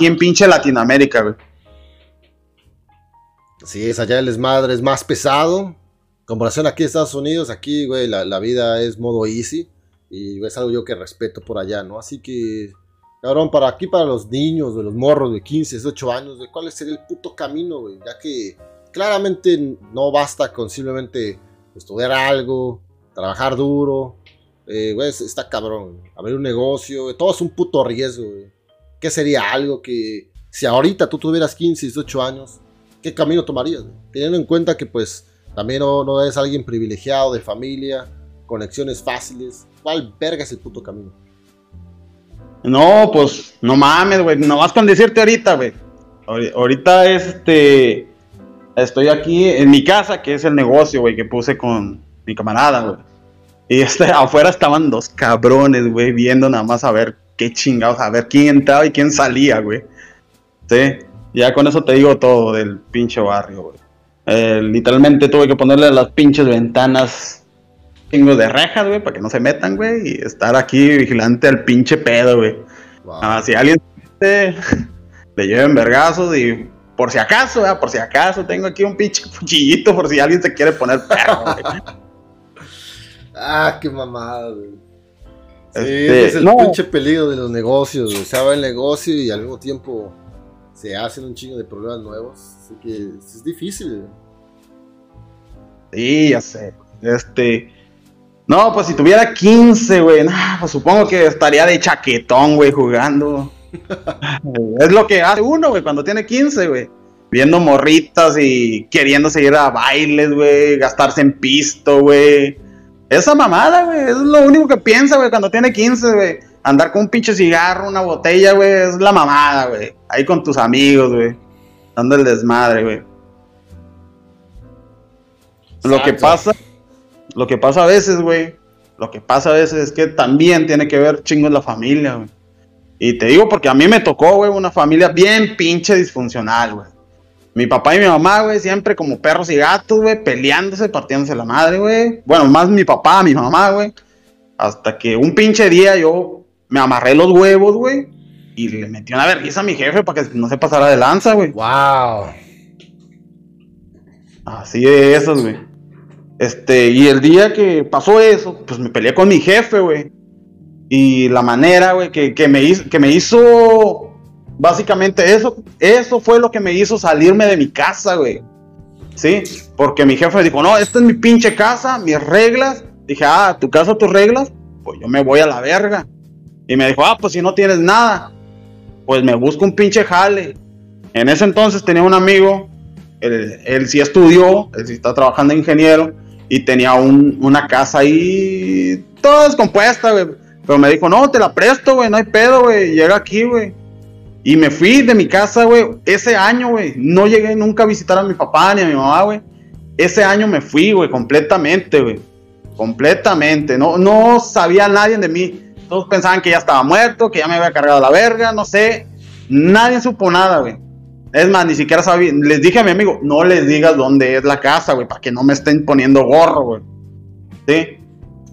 aquí en pinche Latinoamérica, güey. Sí, es allá el desmadre es más pesado. Comparación aquí en Estados Unidos, aquí, güey, la, vida es modo easy. Y es algo yo que respeto por allá, ¿no? Así que, cabrón, para aquí, para los niños, de los morros de 15, 18 años, güey, ¿cuál sería el puto camino, güey? Ya que claramente no basta con simplemente estudiar algo, trabajar duro. Eh, güey, está cabrón. Abrir un negocio, todo es un puto riesgo, güey. ¿Qué sería algo que, si ahorita tú tuvieras 15, 18 años, ¿qué camino tomarías? Teniendo en cuenta que, pues, también no, no eres alguien privilegiado de familia, conexiones fáciles. ¿Cuál verga es el puto camino? No, pues, no mames, güey. No vas con decirte ahorita, güey. Ahori- Ahorita es este. Estoy aquí en mi casa, que es el negocio, güey, que puse con mi camarada, güey. Y este, afuera estaban dos cabrones, güey, viendo nada más a ver qué chingados, a ver quién entraba y quién salía, güey. Sí, ya con eso te digo todo del pinche barrio, güey. Eh, literalmente tuve que ponerle las pinches ventanas chingos de rejas, güey, para que no se metan, güey, y estar aquí vigilante al pinche pedo, güey. Wow. Ah, si alguien se le lleven vergazos y por si acaso, ¿verdad? por si acaso, tengo aquí un pinche cuchillito por si alguien se quiere poner perro, güey. Ah, qué mamada, güey. Sí, Este, es el no. pinche peligro de los negocios, güey. Se abre el negocio y al mismo tiempo se hacen un chingo de problemas nuevos. Así que es difícil. Sí, ya sé. Este. No, pues si tuviera 15, güey, no, pues supongo que estaría de chaquetón, güey, jugando. es lo que hace uno, güey, cuando tiene 15, güey. Viendo morritas y queriendo seguir a bailes, güey, gastarse en pisto, güey. Esa mamada, güey, es lo único que piensa, güey, cuando tiene 15, güey. Andar con un pinche cigarro, una botella, güey, es la mamada, güey. Ahí con tus amigos, güey. Dando el desmadre, güey. Lo que pasa, lo que pasa a veces, güey, lo que pasa a veces es que también tiene que ver chingos la familia, güey. Y te digo porque a mí me tocó, güey, una familia bien pinche disfuncional, güey. Mi papá y mi mamá, güey, siempre como perros y gatos, güey, peleándose, partiéndose la madre, güey. Bueno, más mi papá, mi mamá, güey. Hasta que un pinche día yo me amarré los huevos, güey. Y le metí una vergüenza a mi jefe para que no se pasara de lanza, güey. ¡Wow! Así de esos, güey. Este, y el día que pasó eso, pues me peleé con mi jefe, güey. Y la manera, güey, que, que me hizo, que me hizo, básicamente eso, eso fue lo que me hizo salirme de mi casa, güey. Sí, porque mi jefe dijo, no, esta es mi pinche casa, mis reglas. Dije, ah, tu casa, tus reglas, pues yo me voy a la verga. Y me dijo, ah, pues si no tienes nada, pues me busco un pinche jale. En ese entonces tenía un amigo él, él sí estudió, él sí está trabajando de ingeniero y tenía un- una casa ahí toda descompuesta, güey. Pero me dijo, no, te la presto, güey, no hay pedo, güey, llega aquí, güey. Y me fui de mi casa, güey, ese año, güey. No llegué nunca a visitar a mi papá ni a mi mamá, güey. Ese año me fui, güey, completamente, güey. Completamente. No, no sabía nadie de mí. Todos pensaban que ya estaba muerto, que ya me había cargado la verga, no sé. Nadie supo nada, güey. Es más, ni siquiera sabía. Les dije a mi amigo, no les digas dónde es la casa, güey, para que no me estén poniendo gorro, güey. ¿Sí?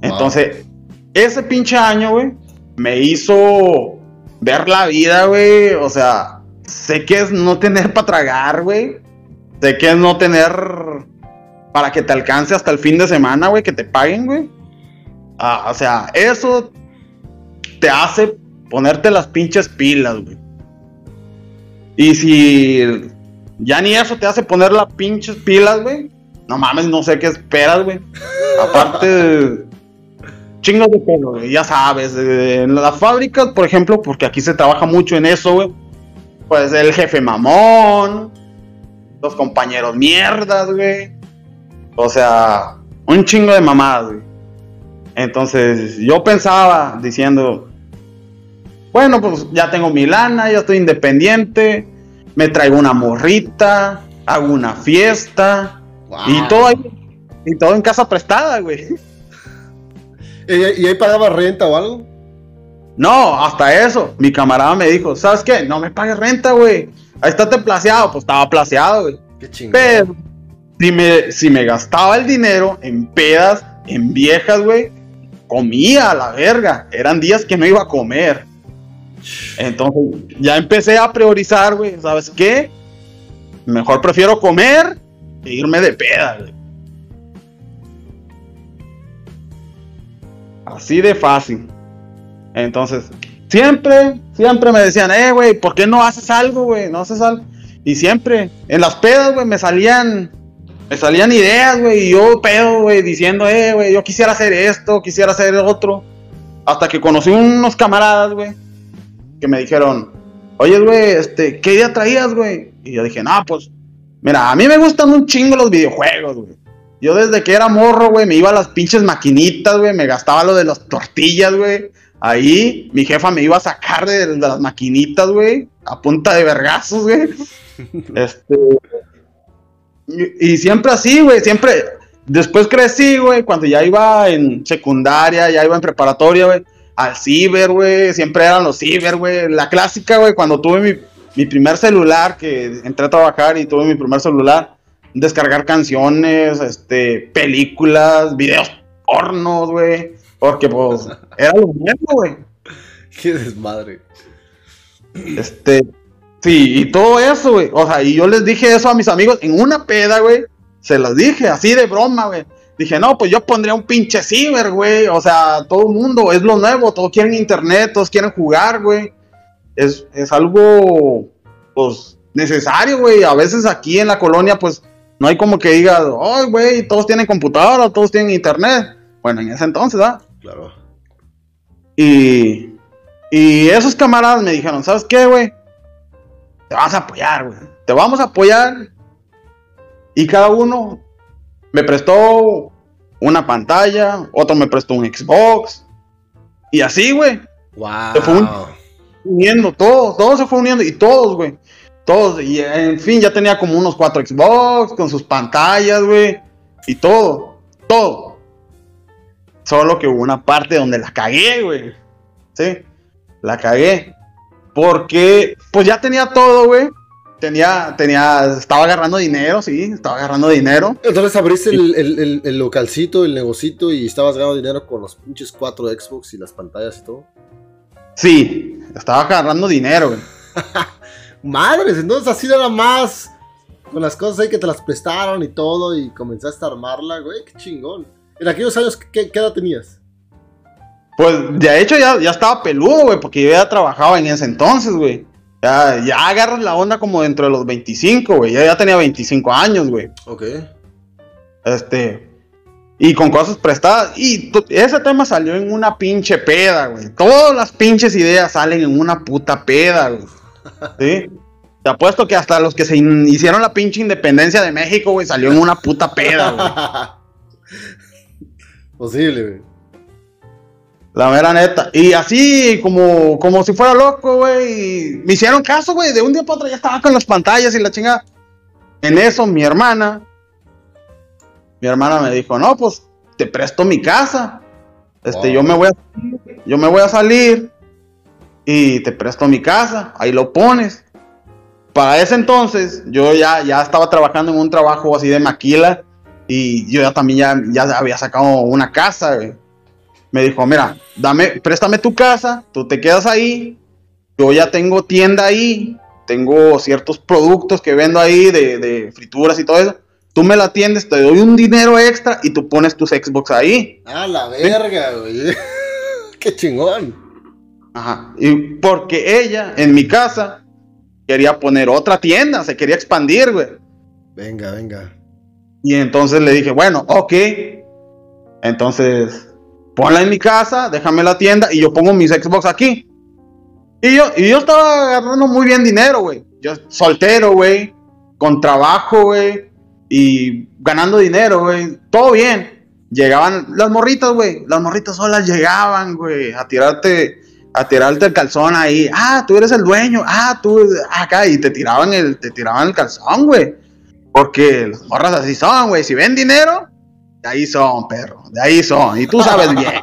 Entonces, ese pinche año, güey, me hizo ver la vida, güey. O sea, sé que es no tener para tragar, güey. Sé que es no tener para que te alcance hasta el fin de semana, güey, que te paguen, güey. Ah, o sea, eso te hace ponerte las pinches pilas, güey. Y si ya ni eso te hace poner las pinches pilas, güey. No mames, no sé qué esperas, güey. Aparte, chingos de pelo, güey, ya sabes. eh, En las fábricas, por ejemplo, porque aquí se trabaja mucho en eso, güey. Pues el jefe mamón, los compañeros mierdas, güey. O sea, un chingo de mamadas, güey. Entonces, yo pensaba diciendo, bueno, pues ya tengo mi lana, ya estoy independiente, me traigo una morrita, hago una fiesta Wow. y todo ahí, y todo en casa prestada, güey. ¿Y, y ahí pagaba renta o algo? No, hasta eso. Mi camarada me dijo, ¿sabes qué? No me pagues renta, güey. Ahí está placeado. Pues estaba placeado, güey. Qué chingón. Pero si me, si me gastaba el dinero en pedas, en viejas, güey, comía a la verga. Eran días que no iba a comer. Entonces, ya empecé a priorizar, güey. ¿Sabes qué? Mejor prefiero comer que irme de peda, güey. Así de fácil. Entonces, siempre, siempre me decían, eh, güey, ¿por qué no haces algo, güey? No haces algo. Y siempre, en las pedas, güey, me salían, me salían ideas, güey, y yo pedo, güey, diciendo, eh, güey, yo quisiera hacer esto, quisiera hacer otro. Hasta que conocí unos camaradas, güey, que me dijeron, oye, güey, este, ¿qué idea traías, güey? Y yo dije, no, pues, mira, a mí me gustan un chingo los videojuegos, güey. Yo desde que era morro, güey, me iba a las pinches maquinitas, güey, me gastaba lo de las tortillas, güey. Ahí mi jefa me iba a sacar de, de las maquinitas, güey, a punta de vergazos, güey. Este. Y, y siempre así, güey, siempre. Después crecí, güey, cuando ya iba en secundaria, ya iba en preparatoria, güey, al ciber, güey, siempre eran los ciber, güey. La clásica, güey, cuando tuve mi, mi primer celular, que entré a trabajar y tuve mi primer celular, descargar canciones, este, películas, videos pornos, güey, porque pues era lo mismo, güey. Qué desmadre. Este, sí, y todo eso, güey. O sea, y yo les dije eso a mis amigos en una peda, güey. Se los dije, así de broma, güey. Dije, no, pues yo pondría un pinche ciber, güey. O sea, todo el mundo, es lo nuevo, todos quieren internet, todos quieren jugar, güey. Es, es algo, pues, necesario, güey. A veces aquí en la colonia, pues, no hay como que diga, ay, güey, todos tienen computadora, todos tienen internet. Bueno, en ese entonces, ¿verdad? Claro. Y, y esos camaradas me dijeron, ¿sabes qué, güey? Te vas a apoyar, güey. Te vamos a apoyar. Y cada uno me prestó una pantalla, otro me prestó un Xbox. Y así, güey. Wow. Se fue uniendo, todos, todos se fue uniendo. Y todos, güey. Todos. Y en fin, ya tenía como unos cuatro Xbox con sus pantallas, güey. Y todo. Todo. Solo que hubo una parte donde la cagué, güey. Sí. La cagué. Porque, pues ya tenía todo, güey. Tenía, tenía, estaba agarrando dinero, sí, estaba agarrando dinero. Entonces abriste el, el, el, el localcito, el negocito y estabas ganando dinero con los pinches cuatro Xbox y las pantallas y todo. Sí, estaba agarrando dinero, güey. Madres, entonces así nada más con las cosas ahí que te las prestaron y todo y comenzaste a armarla, güey, qué chingón. En aquellos años, ¿qué, qué edad tenías? Pues de hecho ya, ya estaba peludo, güey, porque yo ya trabajaba en ese entonces, güey. Ya, ya agarras la onda como dentro de los 25, güey. Ya, ya tenía 25 años, güey. Ok. Este. Y con cosas prestadas. Y ese tema salió en una pinche peda, güey. Todas las pinches ideas salen en una puta peda, güey. ¿Sí? Te apuesto que hasta los que se hicieron la pinche independencia de México, güey, salió en una puta peda, güey. Posible, güey. La mera neta. Y así, como, como si fuera loco, güey. Me hicieron caso, güey. De un día para otro ya estaba con las pantallas y la chingada. En eso, mi hermana. Mi hermana me dijo, no, pues te presto mi casa. Este, Wow. yo me voy a yo me voy a salir y te presto mi casa. Ahí lo pones. Para ese entonces, yo ya, ya estaba trabajando en un trabajo así de maquila. Y yo ya también ya, ya había sacado una casa, güey me dijo, mira, dame, préstame tu casa, tú te quedas ahí, yo ya tengo tienda ahí, tengo ciertos productos que vendo ahí de, de frituras y todo eso, tú me la atiendes, te doy un dinero extra y tú pones tus Xbox ahí. Ah, la verga, güey. qué chingón. Ajá. Y porque ella, en mi casa, quería poner otra tienda, se quería expandir, güey. Venga, venga. Y entonces le dije, bueno, ok. Entonces, ponla en mi casa, déjame la tienda y yo pongo mis Xbox aquí. Y yo, y yo estaba agarrando muy bien dinero, güey. Yo soltero, güey. Con trabajo, güey. Y ganando dinero, güey. Todo bien. Llegaban las morritas, güey. Las morritas solas llegaban, güey. A tirarte, a tirarte el calzón ahí. Ah, tú eres el dueño. Ah, tú acá. Y te tiraban el, te tiraban el calzón, güey. Porque las morras así son, güey. Si ven dinero, de ahí son, perro. De ahí son. Y tú sabes bien.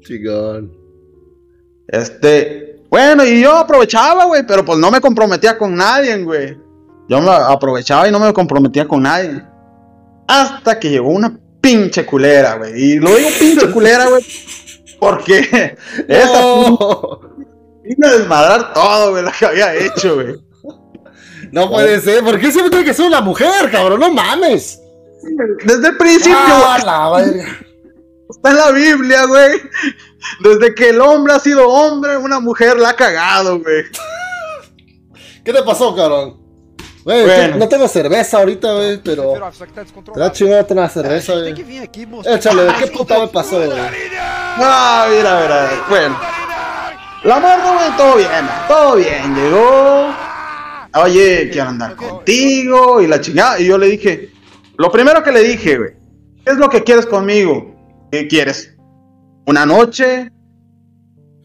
Chingón. Este, bueno, y yo aprovechaba, güey, pero pues no me comprometía con nadie, güey. Yo me aprovechaba y no me comprometía con nadie. Hasta que llegó una pinche culera, güey. Y lo digo pinche culera, güey. Porque No. vino a desmadrar todo, güey, lo que había hecho, güey. No puede ser. ¿Por qué siempre tiene que ser una mujer, cabrón? No mames. Desde el principio, Ah, la verga. está en la Biblia, güey. Desde que el hombre ha sido hombre, una mujer la ha cagado, güey. ¿Qué te pasó, cabrón? Güey, Bueno. no tengo cerveza ahorita, güey, pero. Te da chingada tener É, a cerveza, güey. Échale, ¿qué puta me pasó, güey? Ah, mira, mira. Bueno, la morra, güey, todo bien, todo bien. Llegó. Oye, quiero andar contigo y la chingada. Y yo le dije, lo primero que le dije, güey, ¿qué es lo que quieres conmigo? ¿Qué quieres? ¿Una noche?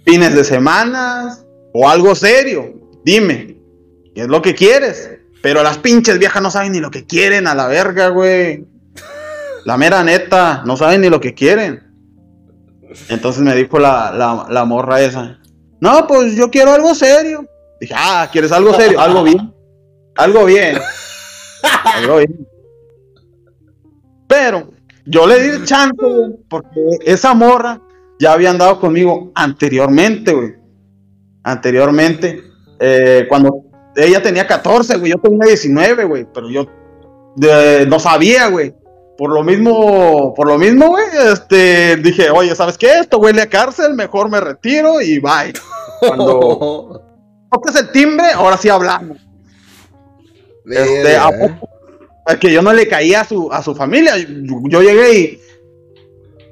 ¿Fines de semana? ¿O algo serio? Dime, ¿qué es lo que quieres? Pero las pinches viejas no saben ni lo que quieren a la verga, güey. La mera neta, no saben ni lo que quieren. Entonces me dijo la, la, la morra esa. No, pues yo quiero algo serio. Dije, ah, ¿quieres algo serio? Algo bien. Algo bien. Algo bien. Pero yo le di el chance, güey, porque esa morra ya había andado conmigo anteriormente, güey. Anteriormente. eh, cuando ella tenía 14, güey, yo tenía 19, güey. Pero yo eh, no sabía, güey. Por lo mismo, por lo mismo, güey, este, dije, oye, ¿sabes qué? Esto huele a cárcel, mejor me retiro y bye. Cuando toques el timbre, ahora sí hablamos. Este, ¿a poco? Es que yo no le caía a su, a su familia. Yo, yo llegué y.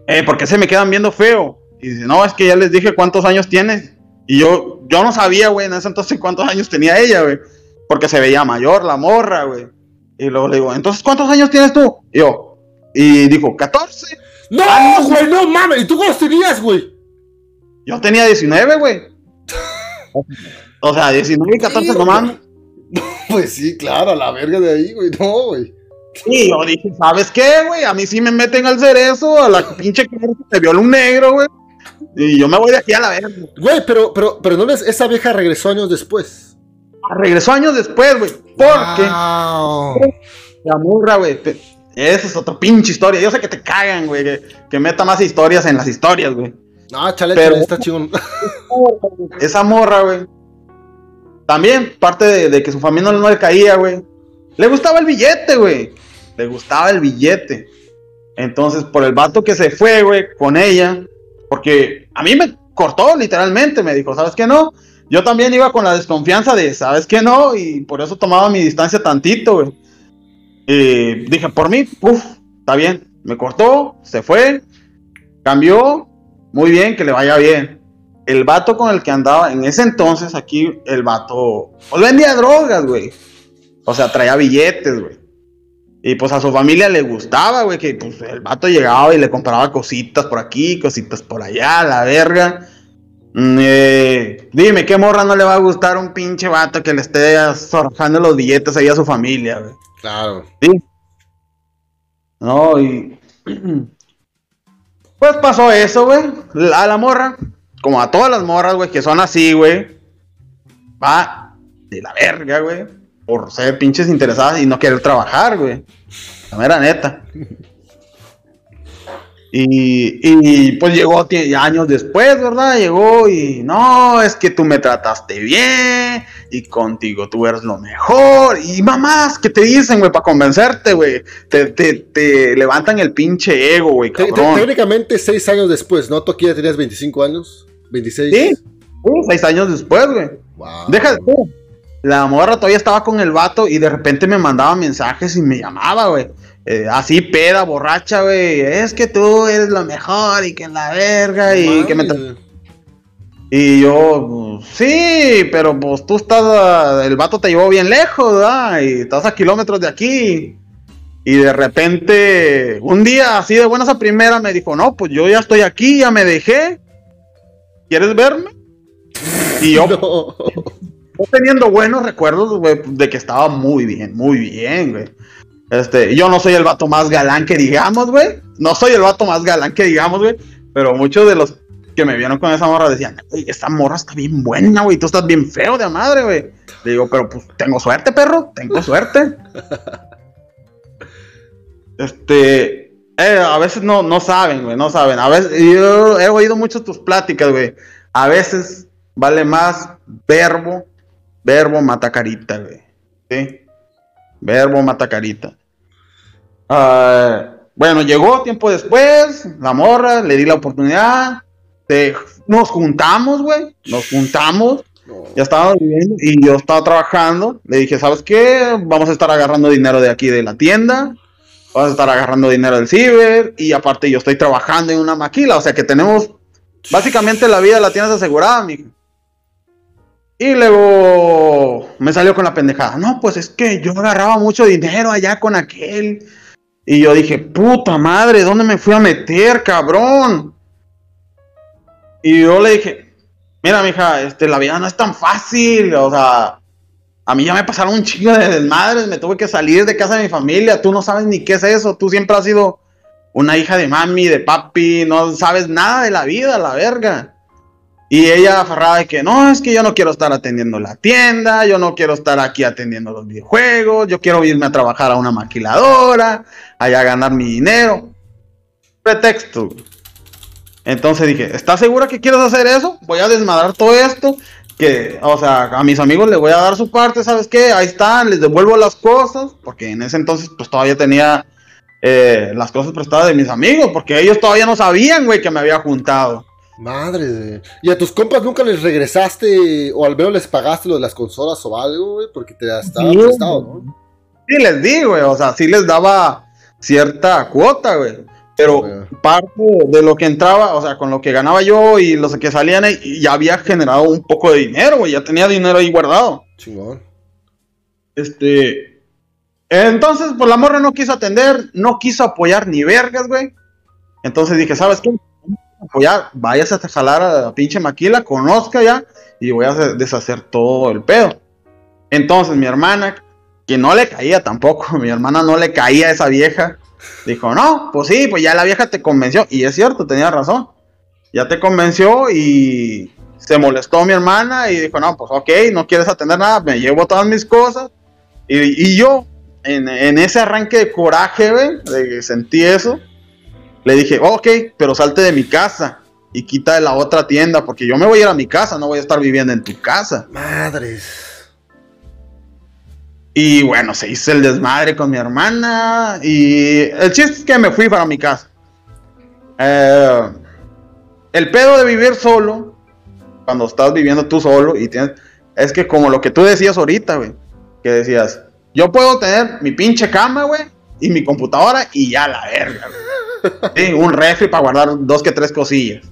Eh, ¿Por qué se me quedan viendo feo? Y dice, no, es que ya les dije cuántos años tienes. Y yo, yo no sabía, güey, en ese entonces cuántos años tenía ella, güey. Porque se veía mayor la morra, güey. Y luego le digo, entonces, ¿cuántos años tienes tú? Y yo, y dijo, 14. No, güey, no mames. ¿Y tú cuántos tenías, güey? Yo tenía 19, güey. O sea, 19 y 14 nomás. Pues sí, claro, a la verga de ahí, güey. No, güey. Y yo dije, ¿sabes qué, güey? A mí sí me meten al cerezo, a la pinche que se viola un negro, güey. Y yo me voy de aquí a la verga. Güey, pero, pero, pero no ves, esa vieja regresó años después. Regresó años después, güey. Porque Wow. la morra, güey. Esa es otra pinche historia. Yo sé que te cagan, güey. Que, que meta más historias en las historias, güey. No, chale, Pero- chale, está chingón. Esa morra, güey. También, parte de, de que su familia no le caía, güey. Le gustaba el billete, güey. Le gustaba el billete. Entonces, por el vato que se fue, güey, con ella. Porque a mí me cortó, literalmente. Me dijo, ¿sabes qué no? Yo también iba con la desconfianza de, ¿sabes qué no? Y por eso tomaba mi distancia tantito, güey. Y dije, por mí, uff, está bien. Me cortó, se fue, cambió. Muy bien, que le vaya bien el vato con el que andaba en ese entonces aquí, el vato pues vendía drogas, güey. O sea, traía billetes, güey. Y pues a su familia le gustaba, güey, que pues el vato llegaba y le compraba cositas por aquí, cositas por allá, la verga. Mm, eh, dime, ¿qué morra no le va a gustar un pinche vato que le esté zorjando los billetes ahí a su familia, güey? Claro. Sí. No, y. Pues pasó eso, güey. A la morra, como a todas las morras, güey, que son así, güey. Va de la verga, güey. Por ser pinches interesadas y no querer trabajar, güey. La mera neta. Y, y pues llegó años después, ¿verdad? Llegó y no, es que tú me trataste bien y contigo tú eres lo mejor. Y mamás que te dicen, güey, para convencerte, güey. Te, te, te levantan el pinche ego, güey, técnicamente seis años después, ¿no? Tú aquí ya tenías 25 años. 26. Sí, sí, seis años después, güey. Wow. Deja. La morra todavía estaba con el vato y de repente me mandaba mensajes y me llamaba, güey. Eh, así peda, borracha, güey. Es que tú eres lo mejor y que la verga y que me... Y yo, pues, sí, pero pues tú estás, ah, el vato te llevó bien lejos, ¿verdad? Y estás a kilómetros de aquí. Y de repente, un día así de buenas a primera me dijo, no, pues yo ya estoy aquí, ya me dejé. ¿Quieres verme? Y yo, No. yo teniendo buenos recuerdos, güey, de que estaba muy bien, muy bien, güey. Este, yo no soy el vato más galán que digamos, güey. No soy el vato más galán que digamos, güey. Pero muchos de los que me vieron con esa morra decían, "Güey, esta morra está bien buena, güey. Tú estás bien feo de madre, güey. Le digo, pero pues tengo suerte, perro. Tengo suerte. Este, Eh, a veces no, no saben, güey, no saben. A veces, yo he oído mucho tus pláticas, güey. A veces vale más verbo, verbo mata carita, güey. ¿Sí? Verbo mata carita. Ah, bueno, llegó tiempo después, la morra, le di la oportunidad. nos juntamos, güey. Nos juntamos. Ya estábamos viviendo y yo estaba trabajando. Le dije, ¿sabes qué? Vamos a estar agarrando dinero de aquí de la tienda. Vamos a estar agarrando dinero del ciber. Y aparte yo estoy trabajando en una maquila. O sea que tenemos básicamente la vida la tienes asegurada, mijo. Y luego me salió con la pendejada. No, pues es que yo agarraba mucho dinero allá con aquel. Y yo dije, puta madre, ¿dónde me fui a meter, cabrón? Y yo le dije, mira, mija, este, la vida no es tan fácil. O sea, a mí ya me pasaron un chingo de desmadres, me tuve que salir de casa de mi familia. Tú no sabes ni qué es eso. Tú siempre has sido una hija de mami, de papi, no sabes nada de la vida, la verga. Y ella aferrada de que no, es que yo no quiero estar atendiendo la tienda, yo no quiero estar aquí atendiendo los videojuegos, yo quiero irme a trabajar a una maquiladora, allá a ganar mi dinero. Pretexto. Entonces dije, ¿estás segura que quieres hacer eso? Voy a desmadrar todo esto. Que, o sea, a mis amigos les voy a dar su parte, ¿sabes qué? Ahí están, les devuelvo las cosas, porque en ese entonces pues todavía tenía eh, las cosas prestadas de mis amigos, porque ellos todavía no sabían, güey, que me había juntado. Madre ¿Y a tus compas nunca les regresaste o al menos les pagaste lo de las consolas o algo, güey? Porque te estaban sí, prestado, ¿no? Sí, les di, güey. O sea, sí les daba cierta cuota, güey. Pero parte de lo que entraba, o sea, con lo que ganaba yo y los que salían, ya había generado un poco de dinero, güey. Ya tenía dinero ahí guardado. Chingón. Este. Entonces, pues la morra no quiso atender, no quiso apoyar ni vergas, güey. Entonces dije, ¿sabes qué? Apoyar, vayas a jalar a la pinche maquila, conozca ya y voy a deshacer todo el pedo. Entonces mi hermana, que no le caía tampoco, mi hermana no le caía a esa vieja, dijo, no, pues sí, pues ya la vieja te convenció. Y es cierto, tenía razón. Ya te convenció y se molestó mi hermana y dijo, no, pues ok, no quieres atender nada, me llevo todas mis cosas. Y, yo, en, en, ese arranque de coraje, de que sentí eso, le dije, ok, pero salte de mi casa y quita de la otra tienda, porque yo me voy a ir a mi casa, no voy a estar viviendo en tu casa. Madres. Y bueno, se hizo el desmadre con mi hermana. Y el chiste es que me fui para mi casa. Eh, el pedo de vivir solo, cuando estás viviendo tú solo y tienes. Es que como lo que tú decías ahorita, güey. Que decías, yo puedo tener mi pinche cama, güey, y mi computadora y ya la verga, güey un refri para guardar dos que tres cosillas.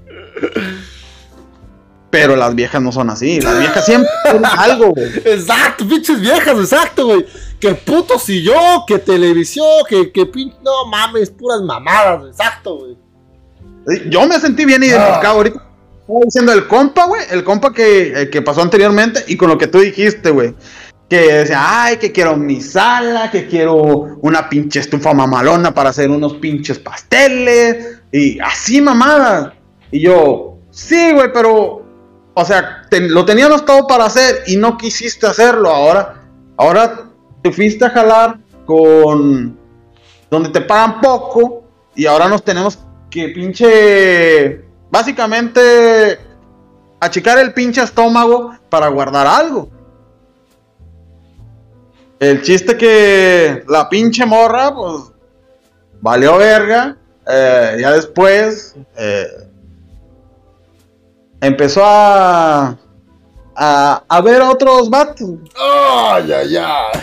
Pero las viejas no son así. Las viejas siempre tienen algo, güey. Exacto, pinches viejas, exacto, güey. Que puto si yo, que televisión, que, que pinche. No mames, puras mamadas, exacto, güey. Yo me sentí bien identificado ah. ahorita. Estaba diciendo el compa, güey. El compa que, eh, que pasó anteriormente y con lo que tú dijiste, güey que decía, ay, que quiero mi sala, que quiero una pinche estufa mamalona para hacer unos pinches pasteles, y así mamada. Y yo, sí, güey, pero, o sea, lo teníamos todo para hacer y no quisiste hacerlo. Ahora, ahora te fuiste a jalar con donde te pagan poco y ahora nos tenemos que pinche, básicamente, achicar el pinche estómago para guardar algo. El chiste que la pinche morra, pues, valió verga. Eh, ya después eh, empezó a, a, ver a otros vatos. Ay, ay, ay.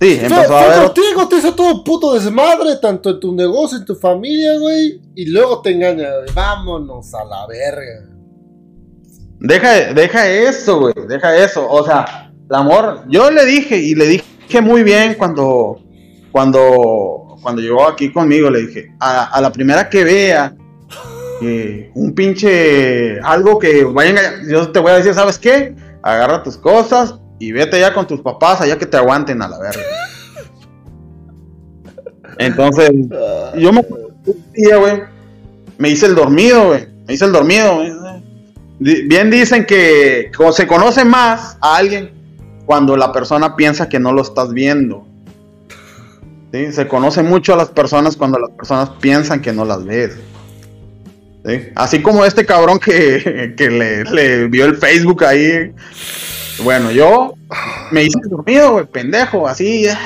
Sí, empezó a ver. contigo, te hizo todo puto desmadre, tanto en tu negocio, en tu familia, güey. Y luego te engaña, Vámonos a la verga. Deja, deja eso, güey. Deja eso. O sea, el amor, yo le dije y le dije muy bien cuando, cuando, cuando llegó aquí conmigo, le dije, a, la primera que vea un pinche, algo que vayan a, yo te voy a decir, ¿sabes qué? Agarra tus cosas y vete ya con tus papás allá que te aguanten a la verga. Entonces, yo me, me hice el dormido, güey, me hice el dormido. Bien dicen que se conoce más a alguien cuando la persona piensa que no lo estás viendo. ¿sí? Se conoce mucho a las personas cuando las personas piensan que no las ves. ¿sí? Así como este cabrón que, que le, le vio el Facebook ahí. Bueno, yo me hice dormido, pendejo, así. eh,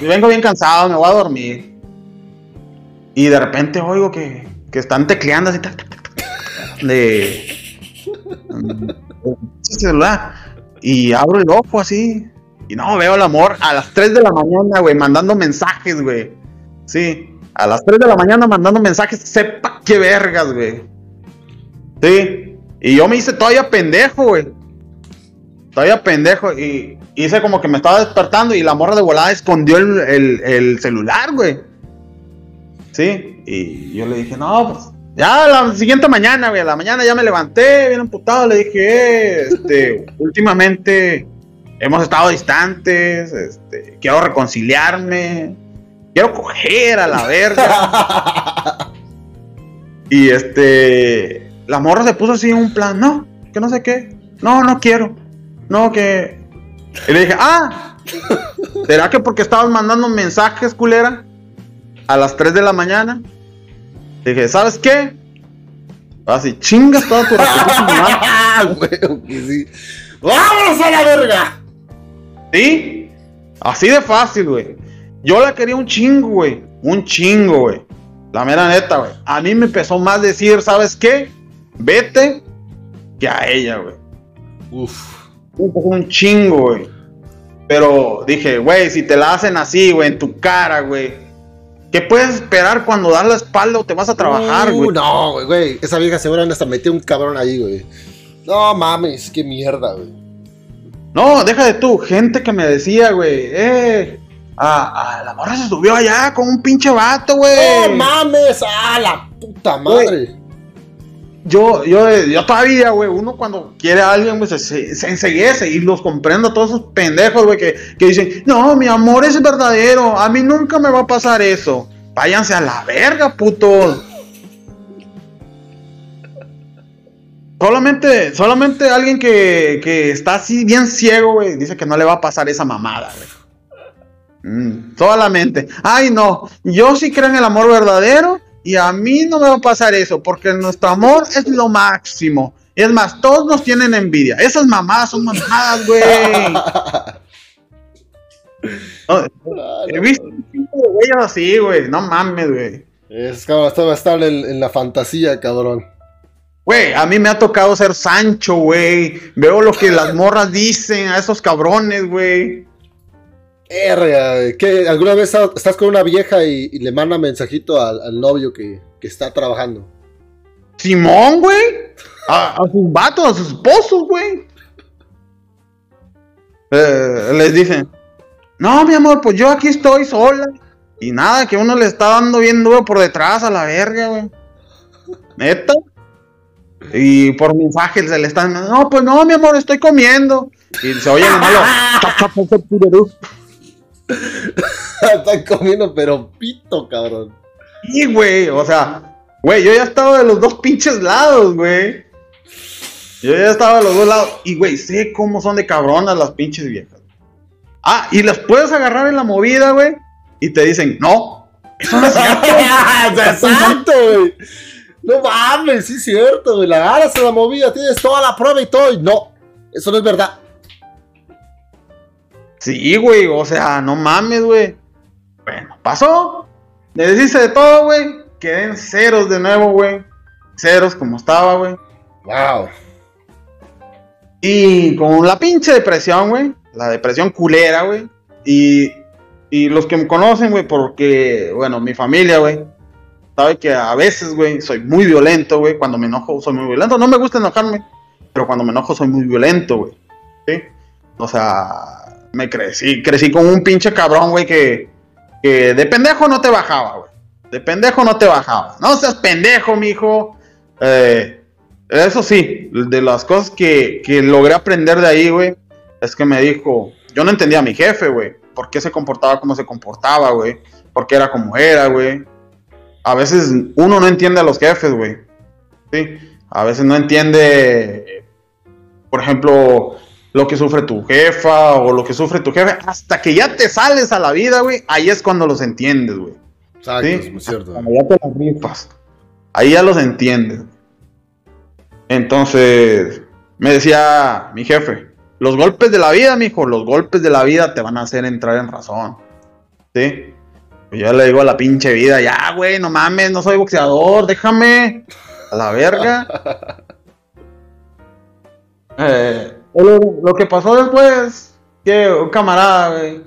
Vengo bien cansado, me voy a dormir. Y de repente oigo que, que están tecleando así. tac, tac, tac, tac, De. mm, ese celular. Y abro el ojo así. Y no, veo el amor a las 3 de la mañana, güey, mandando mensajes, güey. Sí, a las 3 de la mañana mandando mensajes, sepa qué vergas, güey. Sí, y yo me hice todavía pendejo, güey. Todavía pendejo. Y hice como que me estaba despertando y la morra de volada escondió el, el- el celular, güey. Sí, y yo le dije, no, pues. Ya la siguiente mañana, güey, a la mañana ya me levanté, bien emputado, le dije, eh, este, últimamente hemos estado distantes, este, quiero reconciliarme, quiero coger a la verga. y este, la morra se puso así en un plan, no, que no sé qué, no, no quiero, no, que... Y le dije, ah, ¿será que porque estabas mandando mensajes, culera? A las 3 de la mañana. Dije, ¿sabes qué? Así, chingas toda tu madre. Ah, güey, que sí. ¡Vámonos a la verga! ¿Sí? Así de fácil, güey. Yo la quería un chingo, güey. Un chingo, güey. La mera neta, güey. A mí me empezó más decir, ¿sabes qué? Vete que a ella, güey. Uf. Empezó un chingo, güey. Pero dije, güey, si te la hacen así, güey, en tu cara, güey. ¿Qué puedes esperar cuando das la espalda o te vas a trabajar, Uh, güey? no, güey, güey. Esa vieja seguramente hasta metió un cabrón ahí, güey. No mames, qué mierda, güey. No, deja de tú, gente que me decía, güey, eh, a, a la morra se subió allá con un pinche vato, güey. ¡No mames! ¡Ah, la puta madre! Yo, yo, yo todavía, güey, uno cuando quiere a alguien, güey, se, se, se y los comprendo todos esos pendejos, güey, que, que dicen, no, mi amor es verdadero, a mí nunca me va a pasar eso. Váyanse a la verga, putos. Solamente, solamente alguien que, que está así bien ciego, güey, dice que no le va a pasar esa mamada, güey. Mm, solamente. Ay, no, yo sí creo en el amor verdadero y a mí no me va a pasar eso, porque nuestro amor es lo máximo. Y es más, todos nos tienen envidia. Esas mamadas son mamadas, güey. No, Ah, he no, visto un chingo de güeyes así, güey. No mames, güey. Es cabrón, esto va a estar en, en la fantasía, cabrón. Güey, a mí me ha tocado ser Sancho, güey. Veo lo que las morras dicen a esos cabrones, güey. ¿Alguna vez estás- con una vieja y, le manda mensajito al, novio que, está trabajando? Simón, güey. A, sus vatos, a sus esposos, güey. Eh, les dicen, no, mi amor, pues yo aquí estoy sola. Y nada, que uno le está dando bien duro por detrás a la verga, güey. Neta. Y por mensajes se le están, no, pues no, mi amor, estoy comiendo. Y se oye lo malo. Están comiendo, pero pito, cabrón. Y, güey, o sea, güey, yo ya estaba de los dos pinches lados, güey. Yo ya estaba de los dos lados. Y, güey, sé cómo son de cabronas las pinches viejas. Ah, y las puedes agarrar en la movida, güey. Y te dicen, no, eso no es cierto. Exacto, güey. No mames, sí es cierto, güey. La agarras en la movida, tienes toda la prueba y todo. Y no, eso no es verdad. Sí, güey, o sea, no mames, güey. Bueno, pasó. Le deshice de todo, güey. Quedé en ceros de nuevo, güey. Ceros como estaba, güey. Wow. Y con la pinche depresión, güey. La depresión culera, güey. Y, y los que me conocen, güey, porque, bueno, mi familia, güey. Sabe que a veces, güey, soy muy violento, güey. Cuando me enojo, soy muy violento. No me gusta enojarme, pero cuando me enojo, soy muy violento, güey. ¿Sí? O sea, me crecí, crecí con un pinche cabrón, güey, que, que de pendejo no te bajaba, güey. De pendejo no te bajaba. No seas pendejo, mijo. Eh, eso sí, de las cosas que, que logré aprender de ahí, güey, es que me dijo, yo no entendía a mi jefe, güey, por qué se comportaba como se comportaba, güey, por qué era como era, güey. A veces uno no entiende a los jefes, güey. Sí, a veces no entiende, por ejemplo, lo que sufre tu jefa o lo que sufre tu jefe, hasta que ya te sales a la vida, güey, ahí es cuando los entiendes, güey. Exacto, es muy cierto. Cuando ya te las rifas. Ahí ya los entiendes. Entonces, me decía mi jefe, los golpes de la vida, mijo, los golpes de la vida te van a hacer entrar en razón. ¿Sí? Pues yo le digo a la pinche vida, ya, güey, no mames, no soy boxeador, déjame. A la verga. Eh, lo, lo que pasó después, que un camarada, güey,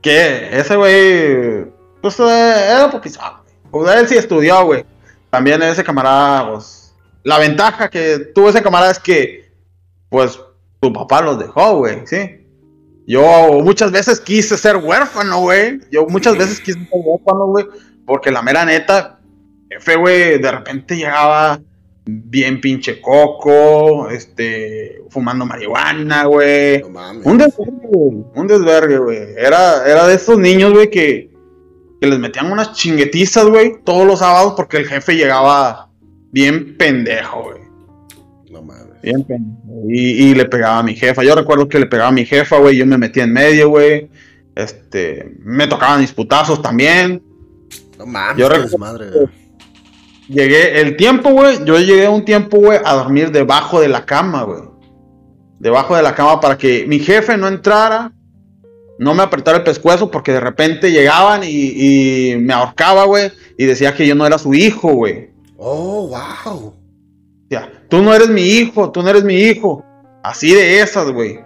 que ese güey, pues eh, era popizado, güey. Pues, él sí estudió, güey. También ese camarada, pues, la ventaja que tuvo ese camarada es que, pues, tu papá los dejó, güey, ¿sí? Yo muchas veces quise ser huérfano, güey. Yo muchas veces quise ser huérfano, güey. Porque la mera neta, jefe, güey, de repente llegaba bien pinche coco, este, fumando marihuana, güey. No mames. Un desvergue, güey. Un desvergue, güey. Era, era de esos niños, güey, que, que les metían unas chinguetizas, güey, todos los sábados porque el jefe llegaba bien pendejo, güey. No mames. Bien pendejo. Y, y le pegaba a mi jefa. Yo recuerdo que le pegaba a mi jefa, güey. Yo me metía en medio, güey. Este, me tocaban mis putazos también. No mames, Yo recuerdo- desmadre. güey. Llegué, el tiempo, güey, yo llegué un tiempo, güey, a dormir debajo de la cama, güey. Debajo de la cama para que mi jefe no entrara, no me apretara el pescuezo, porque de repente llegaban y, y me ahorcaba, güey, y decía que yo no era su hijo, güey. Oh, wow. Decía, tú no eres mi hijo, tú no eres mi hijo. Así de esas, güey.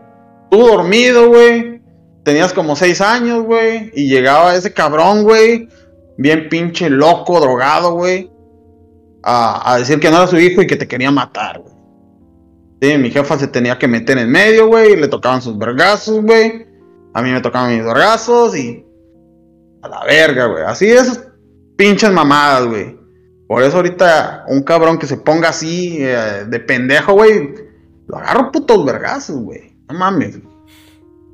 Tú dormido, güey. Tenías como seis años, güey. Y llegaba ese cabrón, güey. Bien pinche loco, drogado, güey. A, decir que no era su hijo y que te quería matar, güey. Mi jefa se tenía que meter en medio, güey. Le tocaban sus vergazos, güey. A mí me tocaban mis vergazos y. A la verga, güey. Así esas pinches mamadas, güey. Por eso ahorita un cabrón que se ponga así eh, de pendejo, güey, lo agarro putos vergazos, güey. No mames.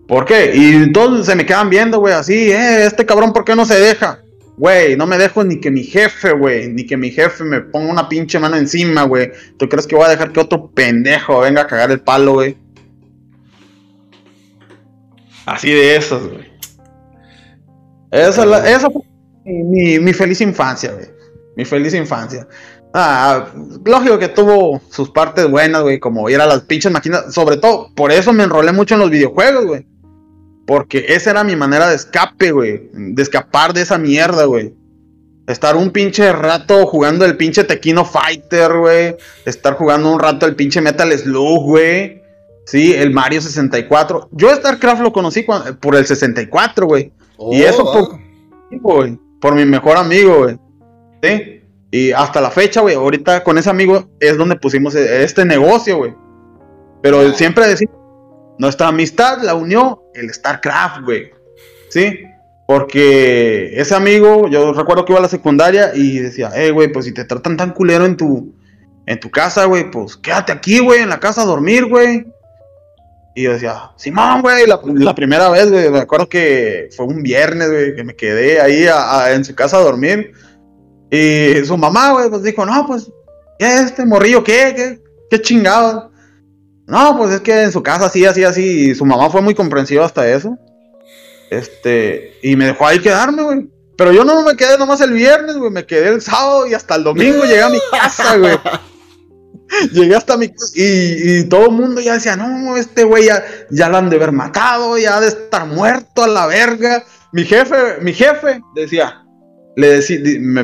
¿Por qué? Y todos se me quedan viendo, güey, así, eh, este cabrón, ¿por qué no se deja? Güey, no me dejo ni que mi jefe, güey, ni que mi jefe me ponga una pinche mano encima, güey. ¿Tú crees que voy a dejar que otro pendejo venga a cagar el palo, güey? Así de esos, güey. Esa, la- esa fue mi, mi- mi feliz infancia, güey. Mi feliz infancia. Ah, lógico que tuvo sus partes buenas, güey, como ir a las pinches máquinas. Sobre todo, por eso me enrolé mucho en los videojuegos, güey. Porque esa era mi manera de escape, güey. De escapar de esa mierda, güey. Estar un pinche rato jugando el pinche Tequino Fighter, güey. Estar jugando un rato el pinche Metal Slug, güey. Sí, el Mario 64. Yo StarCraft lo conocí por el 64, güey. Y Oh, eso va. por, güey, por mi mejor amigo, güey. ¿Sí? Y hasta la fecha, güey, ahorita con ese amigo es donde pusimos e- este negocio, güey. Pero Ah. siempre decimos, nuestra amistad la unió el StarCraft, güey. ¿Sí? Porque ese amigo, yo recuerdo que iba a la secundaria y decía, eh, güey, pues si te tratan tan culero en tu, en tu casa, güey, pues quédate aquí, güey, en la casa a dormir, güey. Y yo decía, Simón, güey, la, la primera vez, güey, me acuerdo que fue un viernes, güey, que me quedé ahí a- a- en su casa a dormir. Y su mamá, güey, pues dijo, no, pues, ¿qué este morrillo? ¿Qué? ¿Qué, qué chingado? No, pues es que en su casa así, así, así. Y su mamá fue muy comprensiva hasta eso. Este, y me dejó ahí quedarme, güey. Pero yo no me quedé nomás el viernes, güey. Me quedé el sábado y hasta el domingo llegué a mi casa, güey. Llegué hasta mi casa y, y todo el mundo ya decía, no, este güey ya, ya lo han de haber matado, ya ha de estar muerto a la verga. Mi jefe, mi jefe decía, le decía,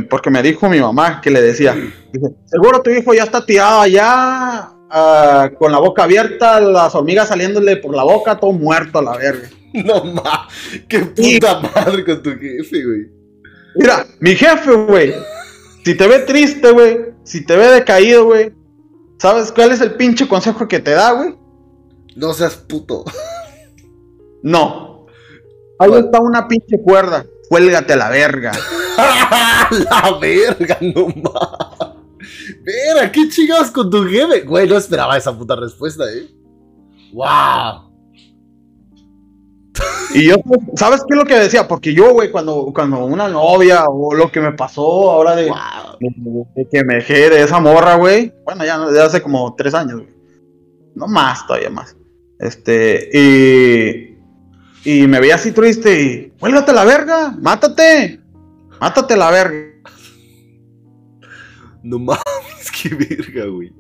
porque me dijo mi mamá que le decía, dice, seguro tu hijo ya está tirado allá ah, con la boca abierta, las hormigas saliéndole por la boca, todo muerto a la verga. No ma, qué puta madre con tu jefe, güey. Mira, mi jefe, güey, si te ve triste, güey, si te ve decaído, güey, ¿sabes cuál es el pinche consejo que te da, güey? No seas puto. No. Ahí está una pinche cuerda. Cuélgate a la verga. la verga, no ma. Vera, qué chingados con tu jefe. Güey, no esperaba esa puta respuesta, eh. Wow. Y yo, ¿sabes qué es lo que decía? Porque yo, güey, cuando, cuando una novia o lo que me pasó ahora de, Wow. de- de que me dejé de esa morra, güey. Bueno, ya, ya hace como tres años, güey. No más, todavía más. Este, y. Y me veía así triste y. Vuélvate a la verga, mátate. Mátate la verga. No mames, qué verga, güey.